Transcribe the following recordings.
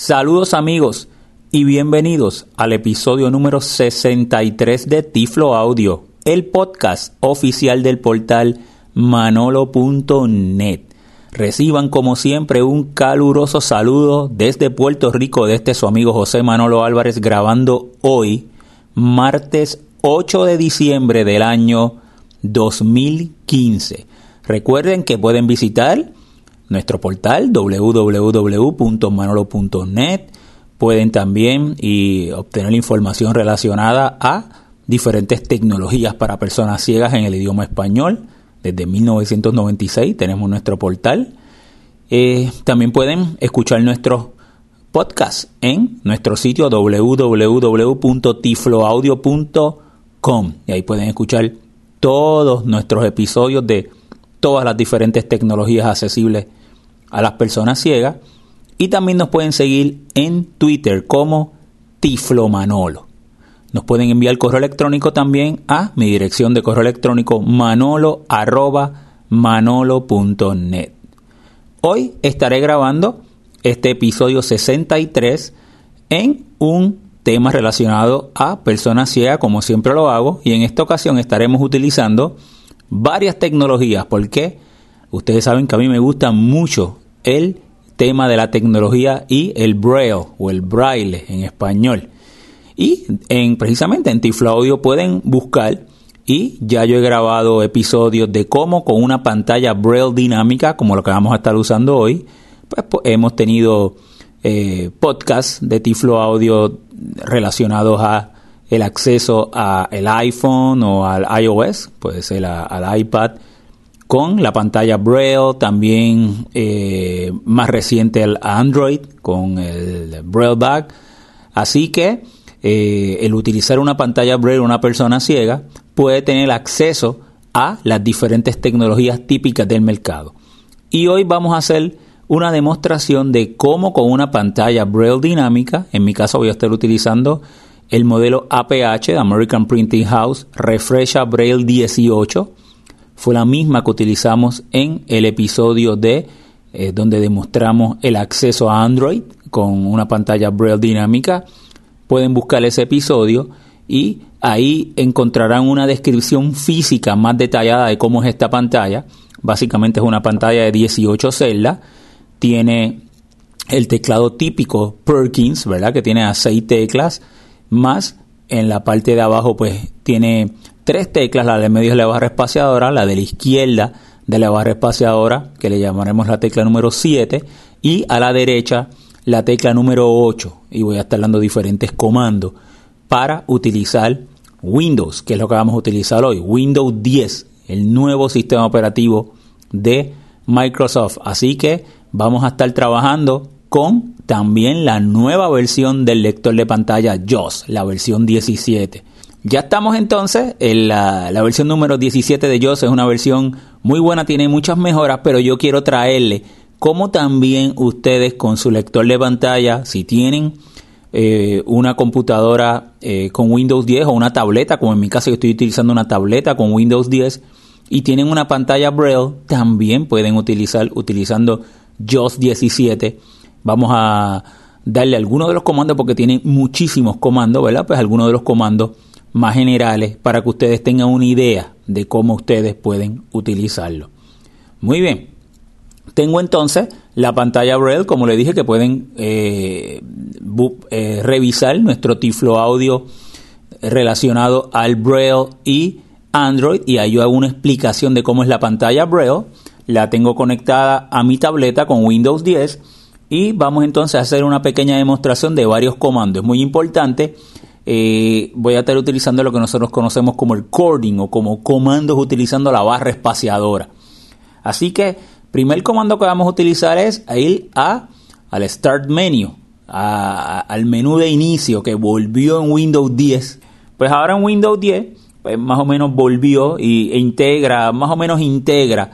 Saludos amigos y bienvenidos al episodio número 63 de Tiflo Audio, el podcast oficial del portal manolo.net. Reciban como siempre un caluroso saludo desde Puerto Rico, de este su amigo José Manolo Álvarez grabando hoy, martes 8 de diciembre del año 2015. Recuerden que pueden visitar nuestro portal www.manolo.net. Pueden también y obtener información relacionada a diferentes tecnologías para personas ciegas en el idioma español. Desde 1996 tenemos nuestro portal. Eh, también pueden escuchar nuestros podcasts en nuestro sitio www.tifloaudio.com y ahí pueden escuchar todos nuestros episodios de todas las diferentes tecnologías accesibles a las personas ciegas y también nos pueden seguir en Twitter como Tiflo Manolo. Nos pueden enviar correo electrónico también a mi dirección de correo electrónico manolo manolo.net. Hoy estaré grabando este episodio 63 en un tema relacionado a personas ciegas como siempre lo hago y en esta ocasión estaremos utilizando varias tecnologías porque ustedes saben que a mí me gusta mucho el tema de la tecnología y el braille o el braille en español. Y en, precisamente en Tiflo Audio pueden buscar y ya yo he grabado episodios de cómo con una pantalla braille dinámica como lo que vamos a estar usando hoy, pues, hemos tenido eh, podcasts de Tiflo Audio relacionados a el acceso a el iPhone o al iOS, puede ser al iPad con la pantalla Braille, también eh, más reciente el Android con el Braille Back. Así que eh, el utilizar una pantalla Braille una persona ciega puede tener acceso a las diferentes tecnologías típicas del mercado. Y hoy vamos a hacer una demostración de cómo con una pantalla Braille dinámica, en mi caso voy a estar utilizando el modelo APH de American Printing House Refresha Braille 18 fue la misma que utilizamos en el episodio de eh, donde demostramos el acceso a Android con una pantalla Braille dinámica. Pueden buscar ese episodio y ahí encontrarán una descripción física más detallada de cómo es esta pantalla. Básicamente es una pantalla de 18 celdas. Tiene el teclado típico Perkins, ¿verdad? Que tiene a 6 teclas, más en la parte de abajo pues tiene tres teclas, la de medio es la barra espaciadora, la de la izquierda de la barra espaciadora, que le llamaremos la tecla número 7, y a la derecha la tecla número 8. Y voy a estar dando diferentes comandos para utilizar Windows, que es lo que vamos a utilizar hoy, Windows 10, el nuevo sistema operativo de Microsoft. Así que vamos a estar trabajando con también la nueva versión del lector de pantalla JOS, la versión 17. Ya estamos entonces en la, versión número 17 de JOS, es una versión muy buena, tiene muchas mejoras, pero yo quiero traerle como también ustedes con su lector de pantalla, si tienen eh, una computadora eh, con Windows 10 o una tableta, como en mi caso yo estoy utilizando una tableta con Windows 10 y tienen una pantalla Braille, también pueden utilizar utilizando JOS 17. Vamos a darle algunos de los comandos porque tiene muchísimos comandos, ¿verdad? Pues algunos de los comandos más generales para que ustedes tengan una idea de cómo ustedes pueden utilizarlo. Muy bien. Tengo entonces la pantalla Braille, como le dije, que pueden eh, eh, revisar nuestro Tiflo Audio relacionado al Braille y Android. Y ahí yo hago una explicación de cómo es la pantalla Braille. La tengo conectada a mi tableta con Windows 10. Y vamos entonces a hacer una pequeña demostración de varios comandos. Es muy importante eh, voy a estar utilizando lo que nosotros conocemos como el cording o como comandos utilizando la barra espaciadora. Así que, primer comando que vamos a utilizar es ir a, al Start Menu, al menú de inicio que volvió en Windows 10. Pues ahora en Windows 10, pues más o menos volvió y, e integra, más o menos integra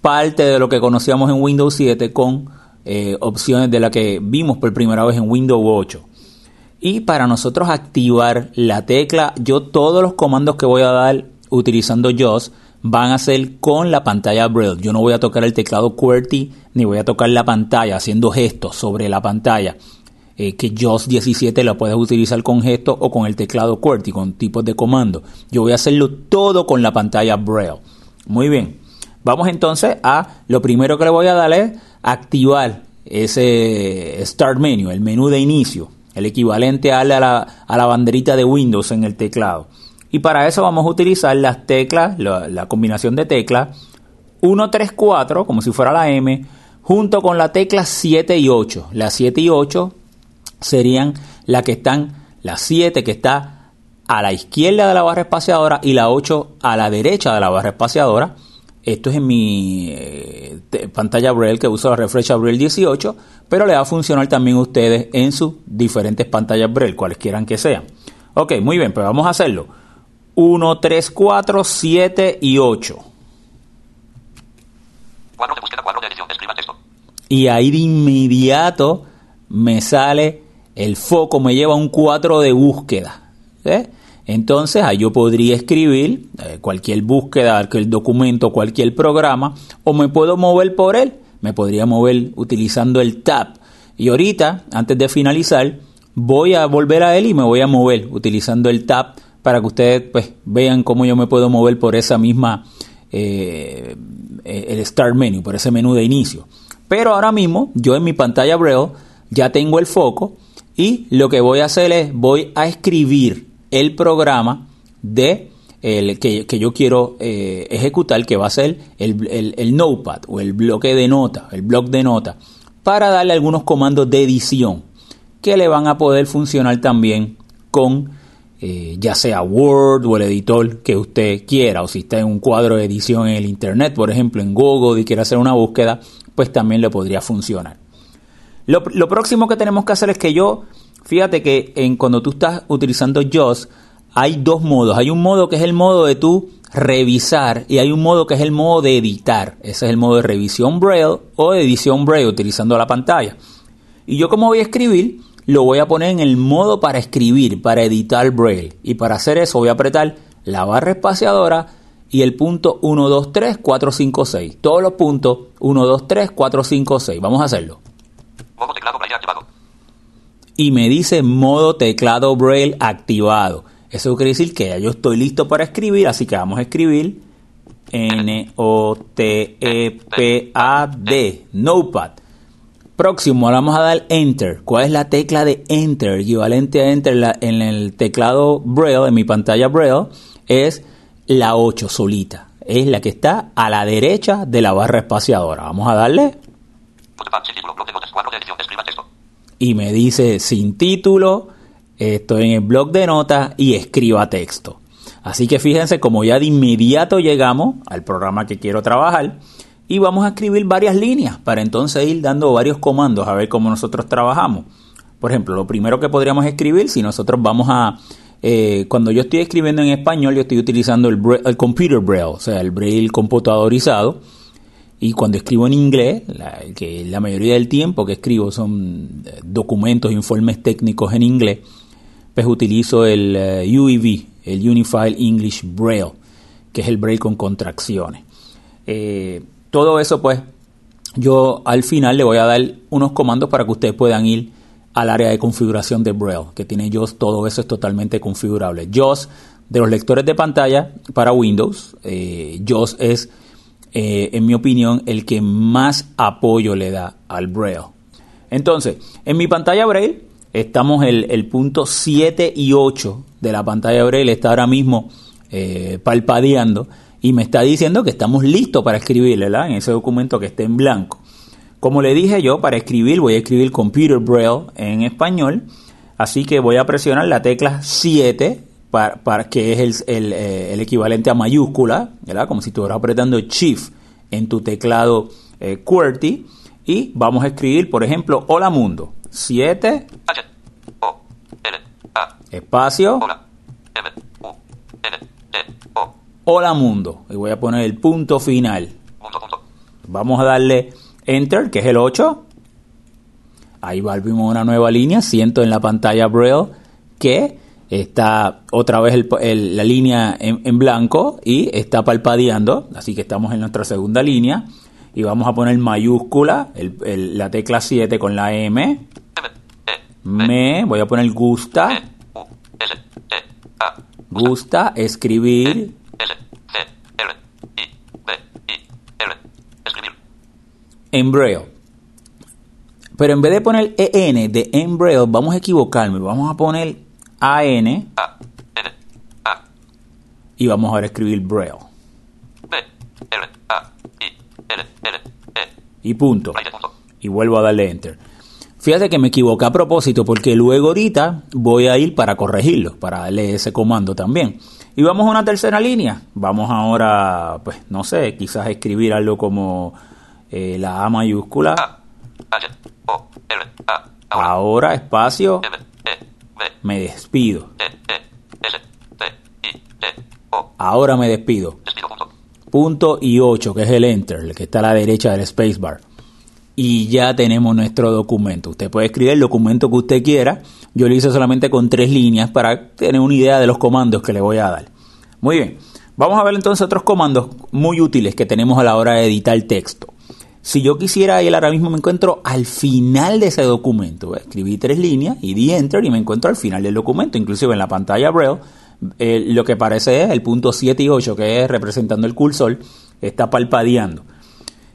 parte de lo que conocíamos en Windows 7 con eh, opciones de la que vimos por primera vez en Windows 8. Y para nosotros activar la tecla, yo todos los comandos que voy a dar utilizando JOS van a ser con la pantalla Braille. Yo no voy a tocar el teclado QWERTY ni voy a tocar la pantalla haciendo gestos sobre la pantalla. eh, que JOS 17 la puedes utilizar con gesto o con el teclado QWERTY, con tipos de comando. Yo voy a hacerlo todo con la pantalla Braille. Muy bien. Vamos entonces a lo primero que le voy a dar es activar ese Start Menu, el menú de inicio, el equivalente a la, a la banderita de Windows en el teclado. Y para eso vamos a utilizar las teclas, la, combinación de teclas 1, 3, 4, como si fuera la M, junto con la tecla 7 y 8. Las 7 y 8 serían las que están, la 7 que está a la izquierda de la barra espaciadora y la 8 a la derecha de la barra espaciadora. Esto es en mi eh, pantalla Braille que uso la Refresh Braille 18, pero le va a funcionar también a ustedes en sus diferentes pantallas Braille, cualesquiera que sean. Ok, muy bien, pues vamos a hacerlo. 1, 3, 4, 7 y 8. Y ahí de inmediato me sale el foco, me lleva un cuadro de búsqueda. ¿eh? Entonces ahí yo podría escribir eh, cualquier búsqueda, cualquier documento, cualquier programa, o me puedo mover por él. Me podría mover utilizando el tab. Y ahorita, antes de finalizar, voy a volver a él y me voy a mover utilizando el tab para que ustedes pues, vean cómo yo me puedo mover por esa misma, eh, el Start Menu, por ese menú de inicio. Pero ahora mismo, yo en mi pantalla Braille ya tengo el foco y lo que voy a hacer es, voy a escribir el programa de el que, yo quiero eh, ejecutar, que va a ser el, notepad o el bloque de nota, el bloc de nota, para darle algunos comandos de edición que le van a poder funcionar también con eh, ya sea Word o el editor que usted quiera, o si está en un cuadro de edición en el Internet, por ejemplo en Google y quiere hacer una búsqueda, pues también le podría funcionar. Lo, lo próximo que tenemos que hacer es que yo Fíjate que en, cuando tú estás utilizando JOS, hay dos modos. Hay un modo que es el modo de tú revisar y hay un modo que es el modo de editar. Ese es el modo de revisión Braille o edición Braille utilizando la pantalla. Y yo como voy a escribir, lo voy a poner en el modo para escribir, para editar Braille. Y para hacer eso voy a apretar la barra espaciadora y el punto 1, 2, 3, 4, 5, 6. Todos los puntos 1, 2, 3, 4, 5, 6. Vamos a hacerlo y me dice modo teclado Braille activado. Eso quiere decir que ya yo estoy listo para escribir, así que vamos a escribir N-O-T-E-P-A-D, Notepad. Próximo, vamos a dar Enter. ¿Cuál es la tecla de Enter? Equivalente a Enter en el teclado Braille, en mi pantalla Braille, es la 8 solita. Es la que está a la derecha de la barra espaciadora. Vamos a darle y me dice sin título, estoy en el blog de notas y escriba texto. Así que fíjense como ya de inmediato llegamos al programa que quiero trabajar y vamos a escribir varias líneas para entonces ir dando varios comandos a ver cómo nosotros trabajamos. Por ejemplo, lo primero que podríamos escribir si nosotros vamos a... Eh, cuando yo estoy escribiendo en español, yo estoy utilizando el, el computer braille, o sea, el braille computadorizado y cuando escribo en inglés, que la mayoría del tiempo que escribo son eh, documentos, informes técnicos en inglés, pues utilizo el eh, UEB, el Unified English Braille, que es el Braille con contracciones. Eh, todo eso, pues, yo al final le voy a dar unos comandos para que ustedes puedan ir al área de configuración de Braille, que tiene JOS, todo eso es totalmente configurable. JOS de los lectores de pantalla para Windows, JOS es eh, en mi opinión, el que más apoyo le da al Braille. Entonces, en mi pantalla Braille estamos el, el punto 7 y 8 de la pantalla Braille, está ahora mismo eh, palpadeando y me está diciendo que estamos listos para escribir, ¿verdad? En ese documento que esté en blanco. Como le dije yo, para escribir voy a escribir Computer Braille en español, así que voy a presionar la tecla 7 para, que es eh, el, equivalente a mayúscula, ¿verdad? Como si estuvieras apretando Shift en tu teclado eh, QWERTY. Y vamos a escribir, por ejemplo, Hola Mundo. 7. Espacio. Hola Mundo. Y voy a poner el punto final. Vamos a darle Enter, que es el 8. Ahí volvimos una nueva línea. Siento en la pantalla Braille que está otra vez la línea en, blanco y está palpadeando, así que estamos en nuestra segunda línea y vamos a poner mayúscula, la tecla 7 con la M, Me, voy a poner gusta. Gusta escribir. En braille. Pero en vez de poner EN de en braille, vamos a equivocarme. Vamos a poner AN. Y vamos ahora a escribir braille. Y punto. Y vuelvo a darle enter. Fíjate que me equivoqué a propósito porque luego ahorita voy a ir para corregirlo, para darle ese comando también. Y vamos a una tercera línea. Vamos ahora, pues no sé, quizás escribir algo como eh, la A mayúscula. Ahora espacio. Me despido. Ahora me despido. Punto y 8, que es el enter, el que está a la derecha del spacebar y ya tenemos nuestro documento. Usted puede escribir el documento que usted quiera. Yo lo hice solamente con tres líneas para tener una idea de los comandos que le voy a dar. Muy bien, vamos a ver entonces otros comandos muy útiles que tenemos a la hora de editar texto. Si yo quisiera ir ahora mismo me encuentro al final de ese documento. Escribí tres líneas y di enter y me encuentro al final del documento. Inclusive en la pantalla Braille eh, lo que parece es el punto 7 y 8 que es representando el cursor está palpadeando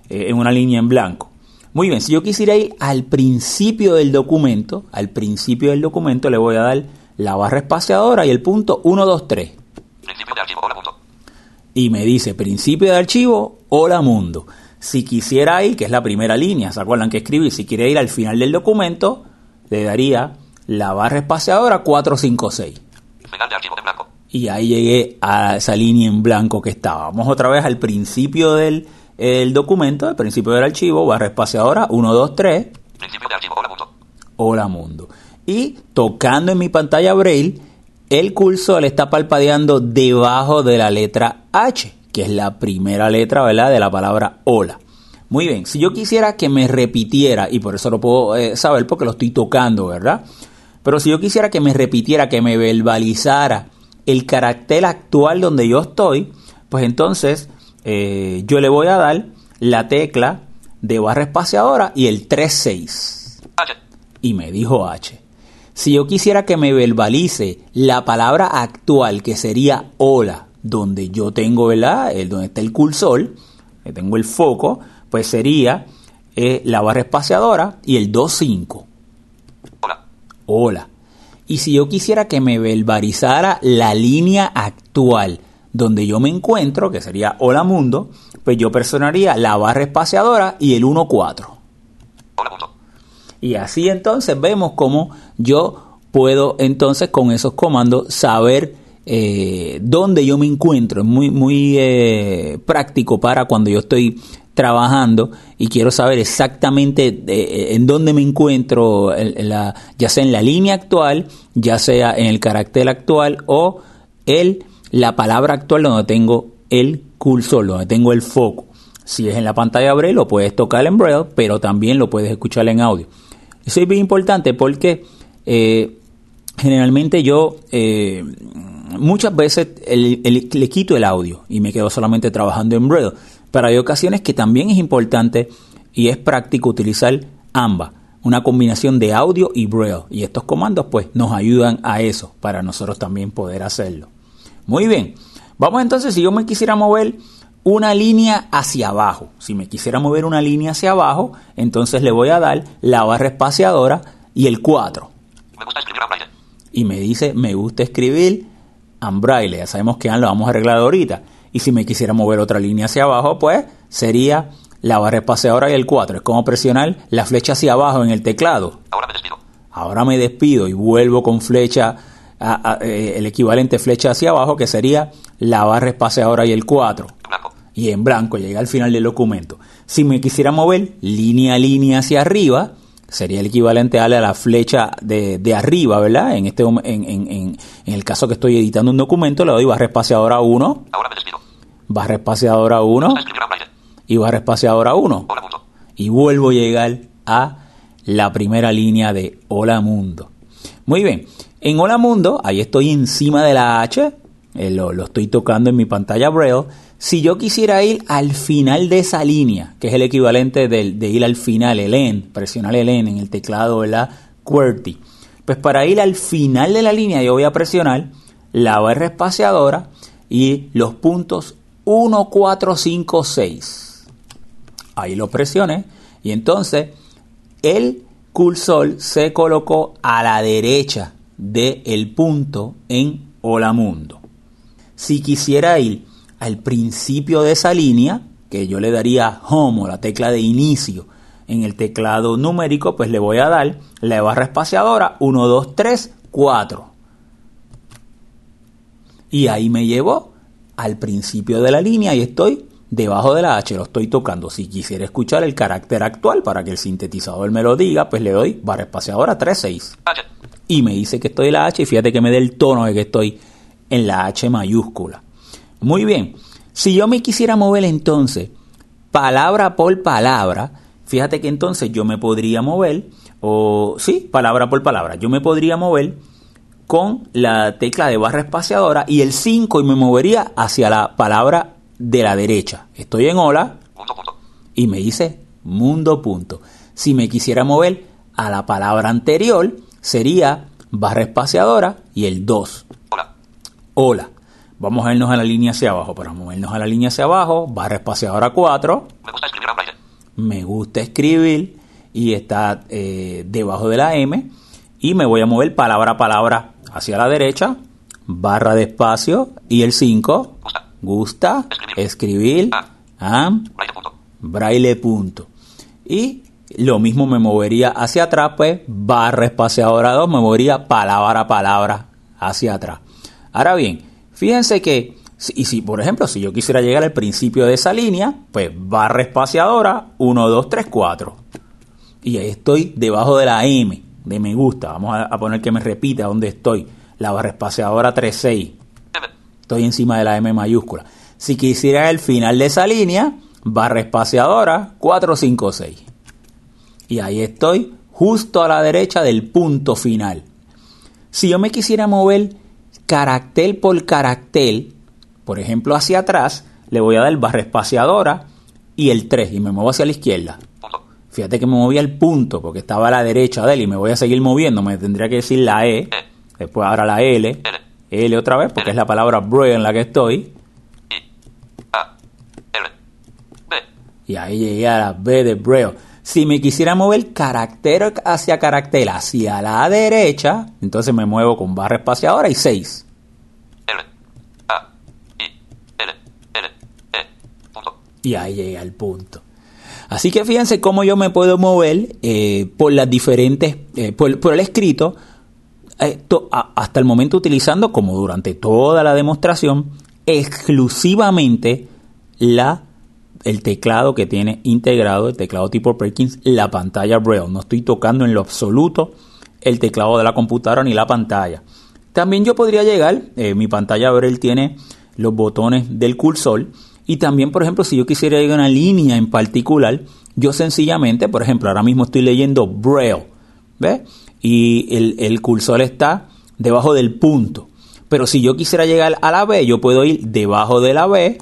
eh, en una línea en blanco. Muy bien, si yo quisiera ir al principio del documento, al principio del documento le voy a dar la barra espaciadora y el punto 1, 2, 3. Principio de archivo, hola mundo. Y me dice principio de archivo, hola mundo. Si quisiera ir, que es la primera línea, ¿se acuerdan que escribí? Si quiere ir al final del documento, le daría la barra espaciadora 456. Final de archivo de blanco. Y ahí llegué a esa línea en blanco que estaba. Vamos otra vez al principio del el documento, el principio del archivo, barra espaciadora 1, 2, 3. Principio de archivo, hola mundo. Hola mundo. Y tocando en mi pantalla Braille, el cursor está palpadeando debajo de la letra H, que es la primera letra, ¿verdad?, de la palabra hola. Muy bien, si yo quisiera que me repitiera, y por eso lo puedo eh, saber porque lo estoy tocando, ¿verdad? Pero si yo quisiera que me repitiera, que me verbalizara el carácter actual donde yo estoy, pues entonces eh, yo le voy a dar la tecla de barra espaciadora y el 36. Y me dijo H. Si yo quisiera que me verbalice la palabra actual, que sería hola, donde yo tengo, ¿verdad? El, donde está el cursor, que tengo el foco, pues sería eh, la barra espaciadora y el 25. Hola. Hola. Y si yo quisiera que me verbalizara la línea actual, donde yo me encuentro, que sería Hola Mundo, pues yo personaría la barra espaciadora y el 1.4. Hola Mundo. Y así entonces vemos cómo yo puedo entonces con esos comandos saber eh, dónde yo me encuentro. Es muy, muy eh, práctico para cuando yo estoy trabajando y quiero saber exactamente eh, en dónde me encuentro, ya sea en la línea actual, ya sea en el carácter actual o el la palabra actual donde tengo el cursor, donde tengo el foco. Si es en la pantalla Braille, lo puedes tocar en Braille, pero también lo puedes escuchar en audio. Eso es bien importante porque eh, generalmente yo eh, muchas veces le quito el audio y me quedo solamente trabajando en Braille. Pero hay ocasiones que también es importante y es práctico utilizar ambas, una combinación de audio y Braille. Y estos comandos pues nos ayudan a eso, para nosotros también poder hacerlo. Muy bien. Vamos entonces, si yo me quisiera mover una línea hacia abajo, si me quisiera mover una línea hacia abajo, entonces le voy a dar la barra espaciadora y el 4. Me gusta escribir. Y me dice, me gusta escribir braille. Ya sabemos que lo vamos a arreglar ahorita. Y si me quisiera mover otra línea hacia abajo, pues sería la barra espaciadora y el 4. Es como presionar la flecha hacia abajo en el teclado. Ahora me despido. Ahora me despido y vuelvo con flecha eh, el equivalente flecha hacia abajo, que sería la barra espaciadora y el 4. Y en blanco llega al final del documento. Si me quisiera mover línea a línea hacia arriba, sería el equivalente a la flecha de, arriba, ¿verdad? En, este, en, en, en, el caso que estoy editando un documento, le doy barra espaciadora 1. Barra espaciadora 1. Y barra espaciadora 1. Y vuelvo a llegar a la primera línea de Hola Mundo. Muy bien. En Hola Mundo, ahí estoy encima de la H, eh, lo, estoy tocando en mi pantalla Braille. Si yo quisiera ir al final de esa línea, que es el equivalente de, ir al final, el N, presionar el N en el teclado, ¿verdad? QWERTY. Pues para ir al final de la línea yo voy a presionar la barra espaciadora y los puntos 1, 4, 5, 6. Ahí lo presioné y entonces el cursor se colocó a la derecha del punto en Hola Mundo. Si quisiera ir al principio de esa línea, que yo le daría Home la tecla de inicio en el teclado numérico, pues le voy a dar la barra espaciadora 1, 2, 3, 4. Y ahí me llevó al principio de la línea y estoy debajo de la H, lo estoy tocando. Si quisiera escuchar el carácter actual para que el sintetizador me lo diga, pues le doy barra espaciadora 3.6. Y me dice que estoy en la H y fíjate que me dé el tono de que estoy en la H mayúscula. Muy bien, si yo me quisiera mover entonces palabra por palabra, fíjate que entonces yo me podría mover, o sí, palabra por palabra, yo me podría mover con la tecla de barra espaciadora y el 5 y me movería hacia la palabra de la derecha. Estoy en hola y me dice mundo punto. Si me quisiera mover a la palabra anterior, sería barra espaciadora y el 2. Hola. Hola. Vamos a irnos a la línea hacia abajo. Para movernos a la línea hacia abajo, barra espaciadora 4. Me gusta escribir Me gusta escribir y está eh, debajo de la M. Y me voy a mover palabra a palabra hacia la derecha, barra de espacio y el 5. Gusta. escribir, ah. braille, punto. Y lo mismo me movería hacia atrás, pues barra espaciadora 2, me movería palabra a palabra hacia atrás. Ahora bien, fíjense que, y si por ejemplo, si yo quisiera llegar al principio de esa línea, pues barra espaciadora 1, 2, 3, 4. Y ahí estoy debajo de la M, de me gusta. Vamos a, poner que me repita dónde estoy. La barra espaciadora 3, 6. Estoy encima de la M mayúscula. Si quisiera el final de esa línea, barra espaciadora 4, 5, 6 y ahí estoy justo a la derecha del punto final. Si yo me quisiera mover carácter por carácter, por ejemplo hacia atrás, le voy a dar barra espaciadora y el 3 y me muevo hacia la izquierda. Fíjate que me moví al punto porque estaba a la derecha de él y me voy a seguir moviendo. Me tendría que decir la E, después ahora la L, L otra vez porque es la palabra braille en la que estoy. Y ahí llegué a la B de braille. Si me quisiera mover carácter hacia carácter hacia la derecha, entonces me muevo con barra espaciadora y 6. Y ahí llega el punto. Así que fíjense cómo yo me puedo mover eh, por las diferentes, eh, por, el escrito, eh, hasta el momento utilizando, como durante toda la demostración, exclusivamente la el teclado que tiene integrado, el teclado tipo Perkins, la pantalla Braille. No estoy tocando en lo absoluto el teclado de la computadora ni la pantalla. También yo podría llegar, eh, mi pantalla Braille tiene los botones del cursor y también, por ejemplo, si yo quisiera llegar a una línea en particular, yo sencillamente, por ejemplo, ahora mismo estoy leyendo Braille. Y el, el cursor está debajo del punto. Pero si yo quisiera llegar a la B, yo puedo ir debajo de la B,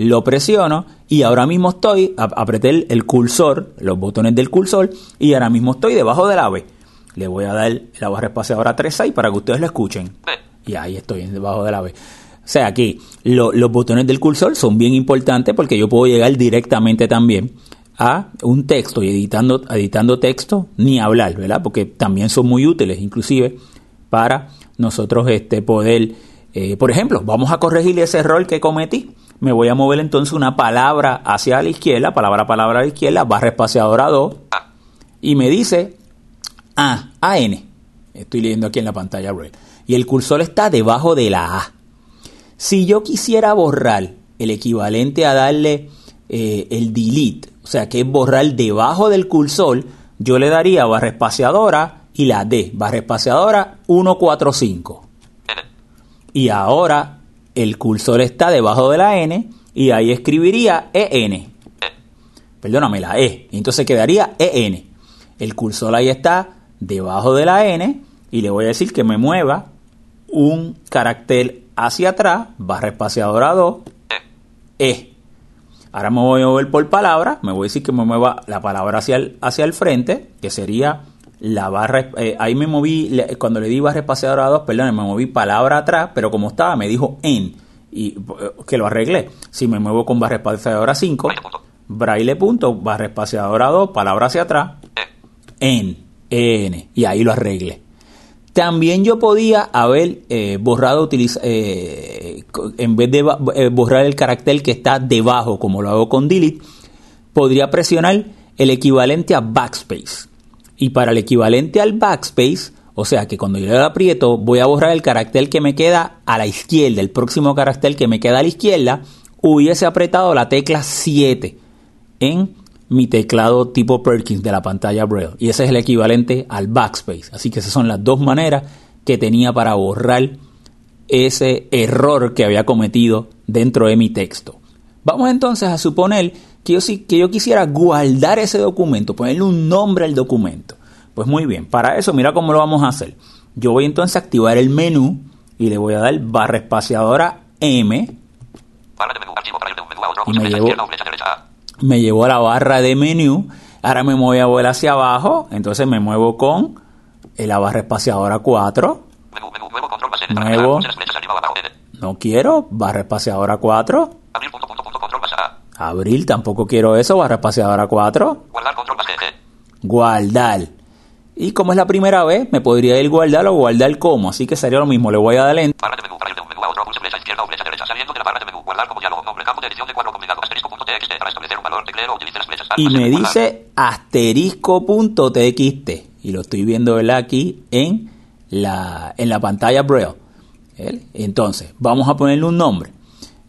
lo presiono y ahora mismo estoy, apreté el, cursor, los botones del cursor y ahora mismo estoy debajo de la B. Le voy a dar la barra espaciadora 3.6 para que ustedes lo escuchen. Y ahí estoy debajo de la B. O sea, aquí los botones del cursor son bien importantes porque yo puedo llegar directamente también a un texto y editando, editando texto ni hablar, ¿verdad? Porque también son muy útiles, inclusive para nosotros este, poder, eh, por ejemplo, vamos a corregir ese error que cometí me voy a mover entonces una palabra hacia la izquierda, palabra palabra a la izquierda, barra espaciadora 2, y me dice A, AN. Estoy leyendo aquí en la pantalla red. Y el cursor está debajo de la A. Si yo quisiera borrar el equivalente a darle eh, el delete, o sea que es borrar debajo del cursor, yo le daría barra espaciadora y la D, barra espaciadora 145. Y ahora el cursor está debajo de la N y ahí escribiría EN. Perdóname, la E. Entonces quedaría EN. El cursor ahí está debajo de la N y le voy a decir que me mueva un carácter hacia atrás, barra espaciadora 2, E. Ahora me voy a mover por palabra, me voy a decir que me mueva la palabra hacia el, hacia el frente, que sería la barra, eh, ahí me moví, cuando le di barra espaciadora 2, perdón, me moví palabra atrás, pero como estaba me dijo en, y eh, que lo arreglé. Si me muevo con barra espaciadora 5, Braille punto. barra espaciadora 2, palabra hacia atrás, E. en, en, y ahí lo arreglé. También yo podía haber eh, borrado, utiliza- eh, en vez de eh, borrar el carácter que está debajo, como lo hago con delete, podría presionar el equivalente a backspace. Y para el equivalente al backspace, o sea que cuando yo le aprieto, voy a borrar el carácter que me queda a la izquierda, el próximo carácter que me queda a la izquierda, hubiese apretado la tecla 7 en mi teclado tipo Perkins de la pantalla Braille. Y ese es el equivalente al backspace. Así que esas son las dos maneras que tenía para borrar ese error que había cometido dentro de mi texto. Vamos entonces a suponer que yo, que yo quisiera guardar ese documento, ponerle un nombre al documento. Pues muy bien, para eso mira cómo lo vamos a hacer. Yo voy entonces a activar el menú y le voy a dar barra espaciadora M Barra de menú. Archivo. Braille de un menú a otro. Y me llevo- me llevó a la barra de menú. Ahora me voy a volver hacia abajo. Entonces me muevo con la barra espaciadora 4. Menú. Menú. Nuevo control arriba abajo. No quiero. Barra espaciadora 4. Abrir punto punto punto control más A. Abril, tampoco quiero eso. Barra espaciadora 4. Guardar control más G. Guardar. Y como es la primera vez, me podría ir guardar o guardar como. Así que sería lo mismo. Le voy a dar en Barra de menú. Braille de un menú a otro. Pulse flecha izquierda o flecha derecha. Saliendo de la barra de menú. Guardar como diálogo. Nombre. Campo de edición de cuadro combinado. Asterisco punto TXT. Para establecer un valor. Tecleo. Utilice las flechas. y me dice asterisco.txt y lo estoy viendo ¿verdad? aquí en la, en la pantalla Braille. ¿Eh? Entonces, vamos a ponerle un nombre.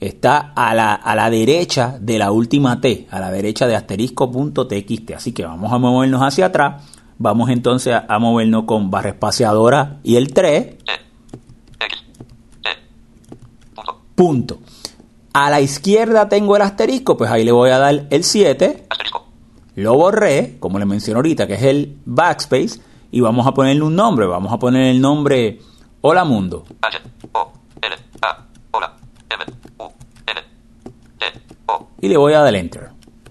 Está a la, a la derecha de la última T, a la derecha de asterisco.txt. Así que vamos a movernos hacia atrás. Vamos entonces a, movernos con barra espaciadora y el 3, E. X. E. Punto. A la izquierda tengo el asterisco, pues ahí le voy a dar el 7. Asterisco. Lo borré, como le mencioné ahorita, que es el backspace, y vamos a ponerle un nombre. Vamos a poner el nombre Hola Mundo. Y le voy a dar enter.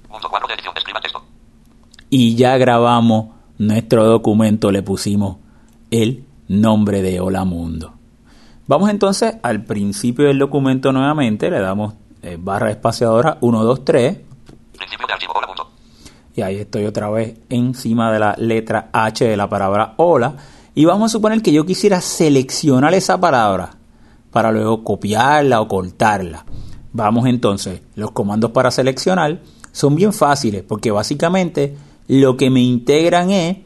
Punto cuadro de edición. Escriba texto. Y ya grabamos nuestro documento, le pusimos el nombre de Hola Mundo. Vamos entonces al principio del documento nuevamente, le damos eh, barra espaciadora 1, 2, 3. Principio de archivo. Hola punto. Y ahí estoy otra vez encima de la letra H de la palabra hola. Y vamos a suponer que yo quisiera seleccionar esa palabra para luego copiarla o cortarla. Vamos entonces, los comandos para seleccionar son bien fáciles porque básicamente lo que me integran es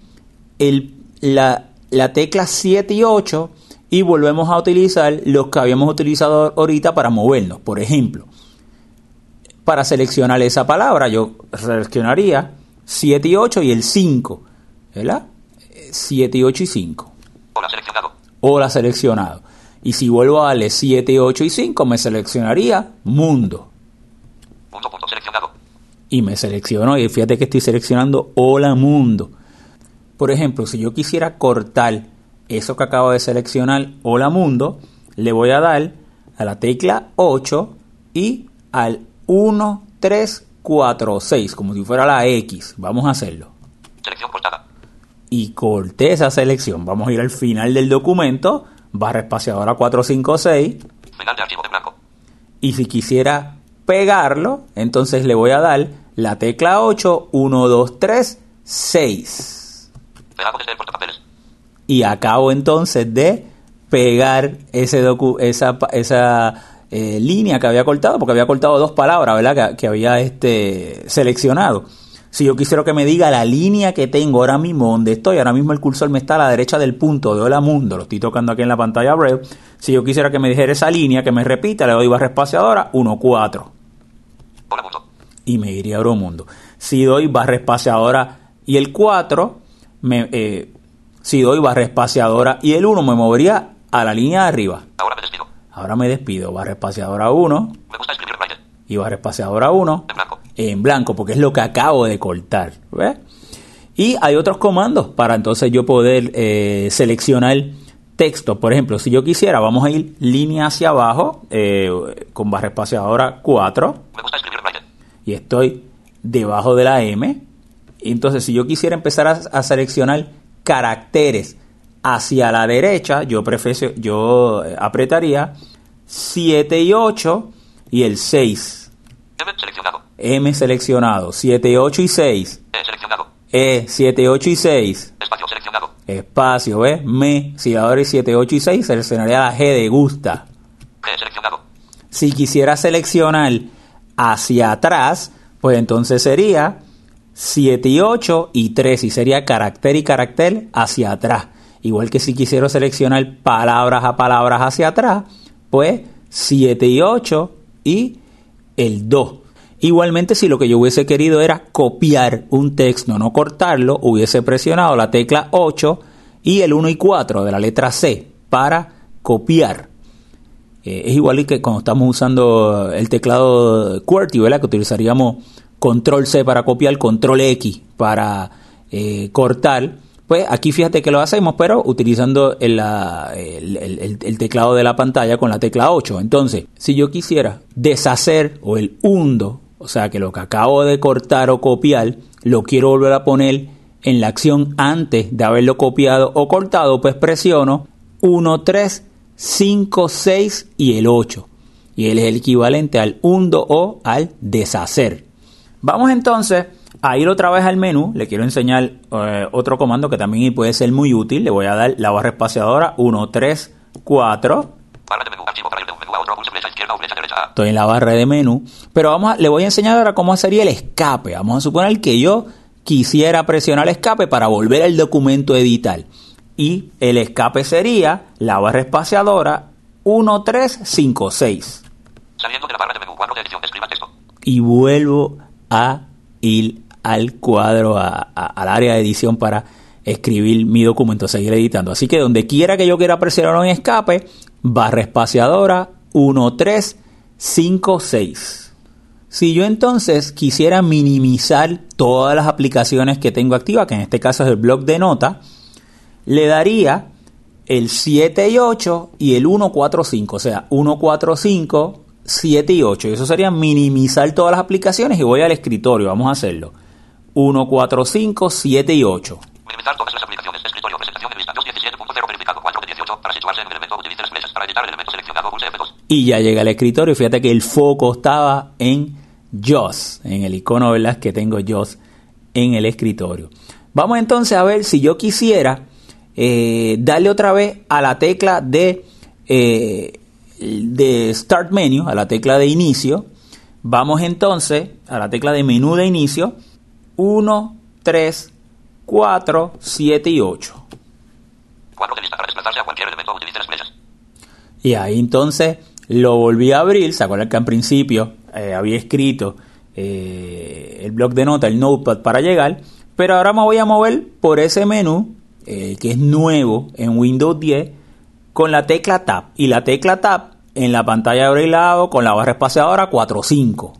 el, la, la tecla 7 y 8 y volvemos a utilizar los que habíamos utilizado ahorita para movernos. Por ejemplo, para seleccionar esa palabra, yo seleccionaría 7 y 8 y el 5, ¿verdad? 7 y 8 y 5. Hola seleccionado. O la seleccionado. Y si vuelvo a darle 7, 8 y 5, me seleccionaría mundo. Punto punto seleccionado. Y me selecciono, y fíjate que estoy seleccionando hola mundo. Por ejemplo, si yo quisiera cortar eso que acabo de seleccionar, hola mundo, le voy a dar a la tecla 8 y al 1, 3, 4, 6, como si fuera la X. Vamos a hacerlo. Selección cortada. y corté esa selección. Vamos a ir al final del documento, barra espaciadora 456, Final de archivo de blanco. y si quisiera pegarlo, entonces le voy a dar la tecla 8, 1, 2, 3, 6. Pegado desde el portapapeles. Y acabo entonces de pegar ese docu esa, esa eh, línea que había cortado, porque había cortado dos palabras, ¿verdad? Que, que había este, seleccionado. Si yo quisiera que me diga la línea que tengo ahora mismo, donde estoy, ahora mismo el cursor me está a la derecha del punto de Hola Mundo, lo estoy tocando aquí en la pantalla Braille. Si yo quisiera que me dijera esa línea, que me repita, le doy barra espaciadora 1, 4 Hola mundo. y me iría a otro mundo. Si doy barra espaciadora y el 4, me, eh, si doy barra espaciadora y el 1, me movería a la línea de arriba. Ahora me despido. Ahora me despido, barra espaciadora 1 Me gusta escribir. Y barra espaciadora 1 En blanco. en blanco, porque es lo que acabo de cortar. ¿ves? Y hay otros comandos para entonces yo poder eh, seleccionar texto. Por ejemplo, si yo quisiera, vamos a ir línea hacia abajo eh, con barra espaciadora 4 Me gusta escribir y estoy debajo de la M. Entonces, si yo quisiera empezar a, a seleccionar caracteres hacia la derecha, yo, prefiero, yo apretaría 7 y 8 y el 6. M seleccionado. M seleccionado. 7, 8 y 6. E seleccionado. E, 7, 8 y 6. Espacio seleccionado. Espacio, ¿ves? Me, si ahora es 7, 8 y 6, seleccionaría la G de gusta. G seleccionado. Si quisiera seleccionar hacia atrás, pues entonces sería 7 y 8 y 3 y sería carácter y carácter hacia atrás. Igual que si quisiera seleccionar palabras a palabras hacia atrás, pues 7 y 8 y el 2. Igualmente, si lo que yo hubiese querido era copiar un texto, no cortarlo, hubiese presionado la tecla 8 y el 1 y 4 de la letra C para copiar. Eh, es igual que cuando estamos usando el teclado QWERTY, ¿verdad? Que utilizaríamos control C para copiar, control X para eh, cortar. Pues aquí fíjate que lo hacemos, pero utilizando el, la- el- el- el teclado de la pantalla con la tecla 8. Entonces, si yo quisiera deshacer o el hundo, o sea que lo que acabo de cortar o copiar, lo quiero volver a poner en la acción antes de haberlo copiado o cortado, pues presiono 1, 3, 5, 6 y el 8. Y él es el equivalente al hundo o al deshacer. Vamos entonces a ir otra vez al menú. Le quiero enseñar eh, otro comando que también puede ser muy útil. Le voy a dar la barra espaciadora 1, 3, 4. Barra de menú. Archivo para ir de un menú a otro. Pulse flecha izquierda o flecha derecha. Estoy en la barra de menú. Pero vamos a- le voy a enseñar ahora cómo sería el escape. Vamos a suponer que yo quisiera presionar escape para volver al documento a editar. Y el escape sería la barra espaciadora 1, 3, 5, 6. Saliendo de la barra de menú. Cuadro de edición. Escriba texto. y vuelvo a ir al cuadro, a- al área de edición para escribir mi documento, seguir editando. Así que donde quiera que yo quiera presionar un escape, barra espaciadora 1, 3, 5, 6. Si yo entonces quisiera minimizar todas las aplicaciones que tengo activas, que en este caso es el blog de nota, le daría el 7 y 8 y el 1, 4, 5. O sea, 1, 4, 5, 7 y 8. Y eso sería minimizar todas las aplicaciones y voy al escritorio. Vamos a hacerlo. 1, 4, 5, 7 y 8. Minimizar todas las aplicaciones. Escritorio. Presentación de lista. 217.0 verificado. 4 de 18. Para situarse en el elemento. Utilice las flechas. Para editar el elemento seleccionado. Pulse F2. Y ya llega al escritorio. Fíjate que el foco estaba en JOS, en el icono, ¿verdad? Que tengo JOS en el escritorio. Vamos entonces a ver si yo quisiera eh, darle otra vez a la tecla de, eh, de Start Menu, a la tecla de inicio. Vamos entonces a la tecla de menú de inicio. 1, 3, 4, 7 y 8. Cuadro de lista. Para desplazarse a cualquier elemento. Utilice las flechas. Y ahí entonces lo volví a abrir. ¿Se acuerdan que al principio eh, había escrito eh, el blog de nota, el notepad para llegar? Pero ahora me voy a mover por ese menú eh, que es nuevo en Windows 10 con la tecla Tab. Y la tecla Tab en la pantalla de lado con la barra espaciadora 4.5.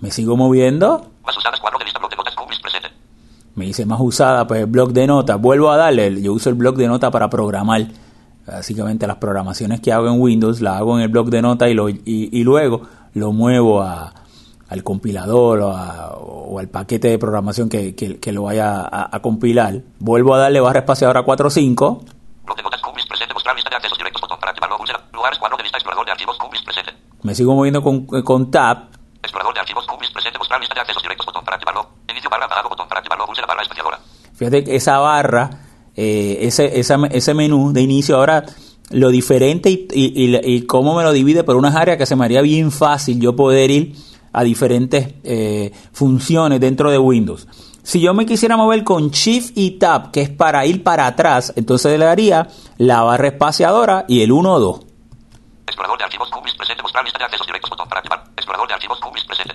Me sigo moviendo. Más usadas. Cuadro de lista. De notas. Presente. me dice más usada, pues el blog de notas. Vuelvo a darle, yo uso el blog de notas para programar. Básicamente las programaciones que hago en Windows las hago en el blog de notas y, lo, y, y luego lo muevo a, al compilador o, a- o al paquete de programación que, que- que lo vaya a, a compilar. Vuelvo a darle barra espaciadora 4.5 Bloc de notas. Cookies presente. Mostrar lista de accesos directos. Botón para activarlo. Pulse. Lugares. Cuadro de lista. Explorador de archivos. Cookies presente. me sigo moviendo con, con Tab Explorador de archivos. Cookies presente. Mostrar lista de accesos directos. Botón para activarlo. Inicio barra apagado. Botón para activarlo. Pulse la barra espaciadora. Fíjate que esa barra, eh, ese, esa- ese menú de inicio ahora, lo diferente y, y, y- y cómo me lo divide por unas áreas que se me haría bien fácil yo poder ir a diferentes eh, funciones dentro de Windows. Si yo me quisiera mover con Shift y Tab, que es para ir para atrás, entonces le daría la barra espaciadora y el 1 2. Explorador de archivos. Cookies presente. Mostrar lista de accesos directos. Botón para activar. Explorador de archivos. Cookies presente.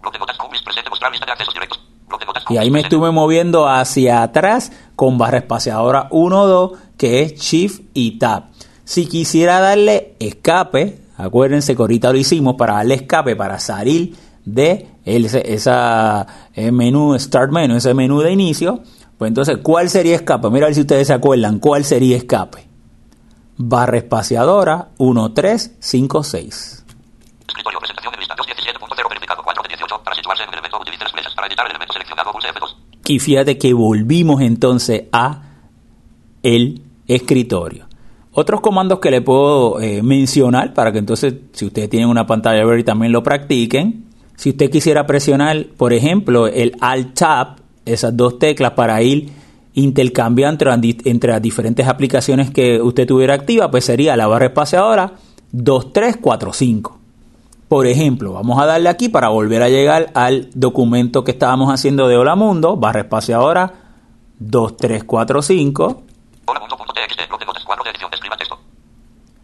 Bloc de notas. Cookies presente. Mostrar lista de accesos directos. Bloc de notas. Y ahí me estuve moviendo hacia atrás con barra espaciadora 1 2, que es Shift y Tab. Si quisiera darle escape, acuérdense que ahorita lo hicimos para darle escape, para salir de el- ese esa, eh, menú, Start Menu, ese menú de inicio, pues entonces, ¿cuál sería escape? Mira a ver si ustedes se acuerdan, ¿cuál sería escape? Barra espaciadora 1 3 5 6. Escritorio. Presentación de lista. 217.0 verificado. 4 de 18. Para situarse en el elemento. Utilice las flechas. Para editar el elemento seleccionado. Pulse F2. Y fíjate que volvimos entonces a el escritorio. Otros comandos que le puedo eh, mencionar para que entonces, si ustedes tienen una pantalla verde, también lo practiquen. Si usted quisiera presionar, por ejemplo, el Alt Tab, esas dos teclas para ir intercambiando entre, entre las diferentes aplicaciones que usted tuviera activa, pues sería la barra espaciadora 2345. Por ejemplo, vamos a darle aquí para volver a llegar al documento que estábamos haciendo de Hola Mundo, barra espaciadora 2345.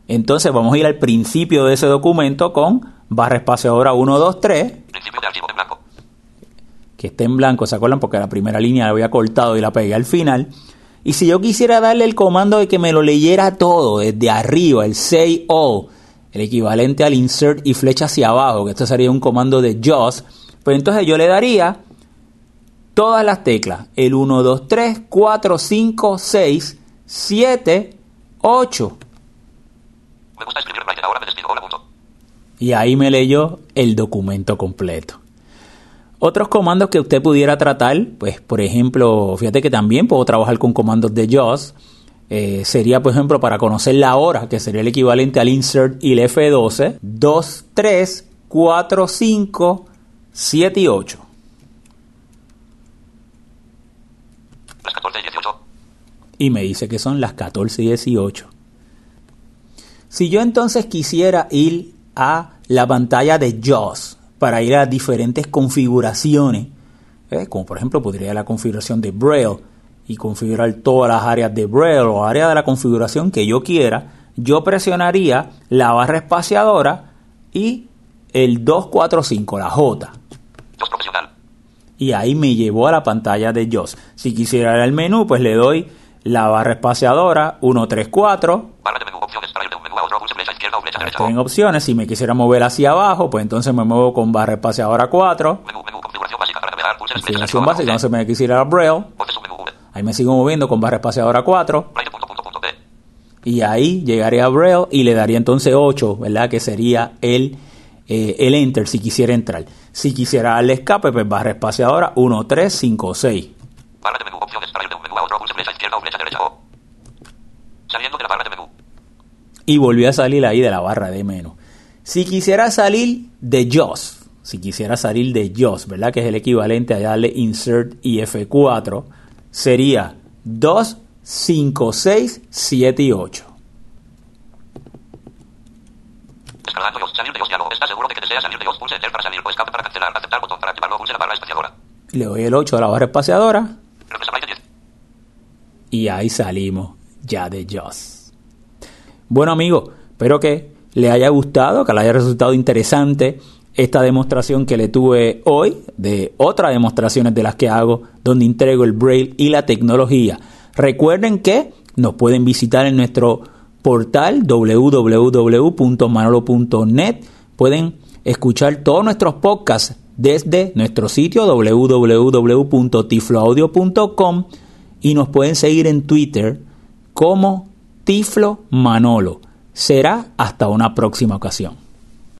Entonces vamos a ir al principio de ese documento con barra espaciadora 123. Principio de archivo en blanco. Que esté en blanco, ¿se acuerdan? Porque la primera línea la había cortado y la pegué al final. Y si yo quisiera darle el comando de que me lo leyera todo desde arriba, el say all, el equivalente al insert y flecha hacia abajo, que esto sería un comando de JAWS, pues entonces yo le daría todas las teclas, el 1, 2, 3, 4, 5, 6, 7, 8. Me gusta escribir Writer, ahora me despido. Hola mundo. Y ahí me leyó el documento completo. Otros comandos que usted pudiera tratar, pues por ejemplo, fíjate que también puedo trabajar con comandos de JAWS. Eh, sería, por ejemplo, para conocer la hora, que sería el equivalente al insert y el F12, 2, 3, 4, 5, 7 y 8. Las 14 y 18. Y me dice que son las 14 y 18. Si yo entonces quisiera ir a la pantalla de JAWS para ir a diferentes configuraciones, ¿eh? como por ejemplo podría ir a la configuración de Braille y configurar todas las áreas de Braille o área de la configuración que yo quiera, yo presionaría la barra espaciadora y el 245, la J. Y ahí me llevó a la pantalla de JAWS. Si quisiera ir al menú, pues le doy la barra espaciadora 134 Barra de menú. Opciones para ir de un menú a otro. Pulse flecha izquierda o flecha derecha. Estoy en opciones. Si me quisiera mover hacia abajo, pues entonces me muevo con barra espaciadora 4. Menú, menú. Configuración básica para navegar. Configuración básica, no se me quisiera ir a Braille. Ahí me sigo moviendo con barra espaciadora 4. Writer punto punto punto B. Y ahí llegaría a Braille y le daría entonces 8, ¿verdad? Que sería el, eh, el Enter si quisiera entrar. Si quisiera darle escape, pues barra espaciadora 1, 3, 5, 6. Barra de menú. Opciones para ir de un menú a otro. Pulse flecha izquierda o flecha derecha o. Saliendo de la barra de menú. y volvió a salir ahí de la barra de menú. Si quisiera salir de JAWS, si quisiera salir de JAWS, ¿verdad? Que es el equivalente a darle Insert y F4, sería 2, 5, 6, 7 y 8. Descargando Dios. Salir de Dios. Diálogo. ¿Estás seguro de que deseas salir? Pulse Enter para salir o escape para cancelar. Aceptar botón para activarlo. Pulse la barra espaciadora. Le doy el 8 a la barra espaciadora Regresa Writer 10. y ahí salimos ya de JAWS. Bueno amigos, espero que le haya gustado, que le haya resultado interesante esta demostración que le tuve hoy, de otras demostraciones de las que hago, donde entrego el braille y la tecnología. Recuerden que nos pueden visitar en nuestro portal www.manolo.net. Pueden escuchar todos nuestros podcasts desde nuestro sitio www.tifloaudio.com y nos pueden seguir en Twitter como Tiflo Manolo. Será hasta una próxima ocasión.